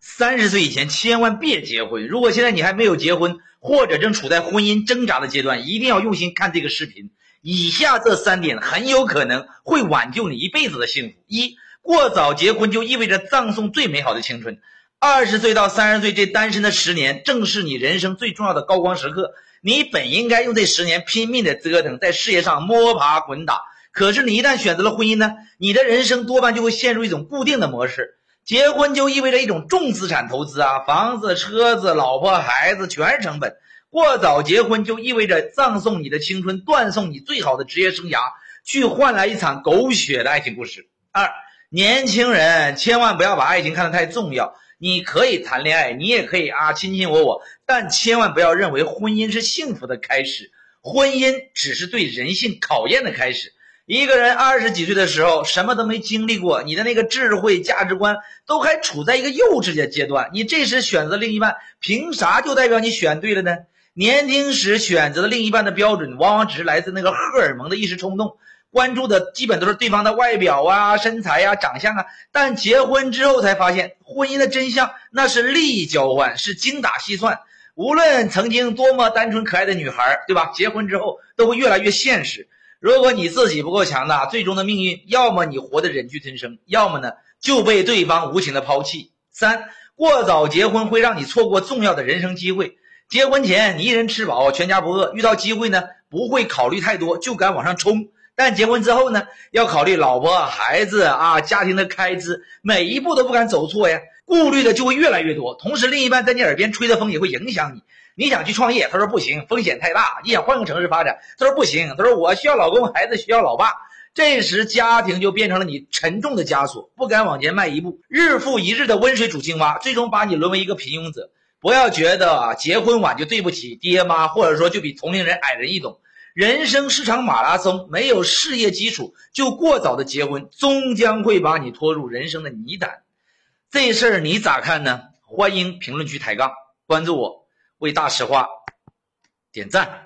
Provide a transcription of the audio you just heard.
三十岁以前千万别结婚。如果现在你还没有结婚，或者正处在婚姻挣扎的阶段，一定要用心看这个视频。以下这三点很有可能会挽救你一辈子的幸福：一、过早结婚就意味着葬送最美好的青春。二十岁到三十岁这单身的十年，正是你人生最重要的高光时刻。你本应该用这十年拼命的折腾，在事业上摸爬滚打。可是你一旦选择了婚姻呢？你的人生多半就会陷入一种固定的模式。结婚就意味着一种重资产投资啊，房子、车子、老婆、孩子全是成本。过早结婚就意味着葬送你的青春，断送你最好的职业生涯，去换来一场狗血的爱情故事。二，年轻人千万不要把爱情看得太重要。你可以谈恋爱，你也可以啊亲亲我我，但千万不要认为婚姻是幸福的开始，婚姻只是对人性考验的开始。一个人二十几岁的时候，什么都没经历过，你的那个智慧价值观都还处在一个幼稚的阶段，你这时选择另一半，凭啥就代表你选对了呢？年轻时选择的另一半的标准，往往只是来自那个荷尔蒙的一时冲动。关注的基本都是对方的外表啊、身材呀、长相啊，但结婚之后才发现，婚姻的真相那是利益交换，是精打细算。无论曾经多么单纯可爱的女孩，对吧？结婚之后都会越来越现实。如果你自己不够强大，最终的命运要么你活得忍气吞声，要么呢就被对方无情的抛弃。三过早结婚会让你错过重要的人生机会。结婚前你一人吃饱全家不饿，遇到机会呢不会考虑太多，就敢往上冲。但结婚之后呢，要考虑老婆、孩子啊，家庭的开支，每一步都不敢走错呀，顾虑的就会越来越多。同时，另一半在你耳边吹的风也会影响你。你想去创业，他说不行，风险太大。你想换个城市发展，他说不行，他说我需要老公，孩子需要老爸。这时，家庭就变成了你沉重的枷锁，不敢往前迈一步。日复一日的温水煮青蛙，最终把你沦为一个平庸者。不要觉得，结婚晚就对不起爹妈，或者说就比同龄人矮人一等。人生是场马拉松，没有事业基础就过早的结婚，终将会把你拖入人生的泥潭。这事儿你咋看呢？欢迎评论区抬杠，关注我，为大实话点赞。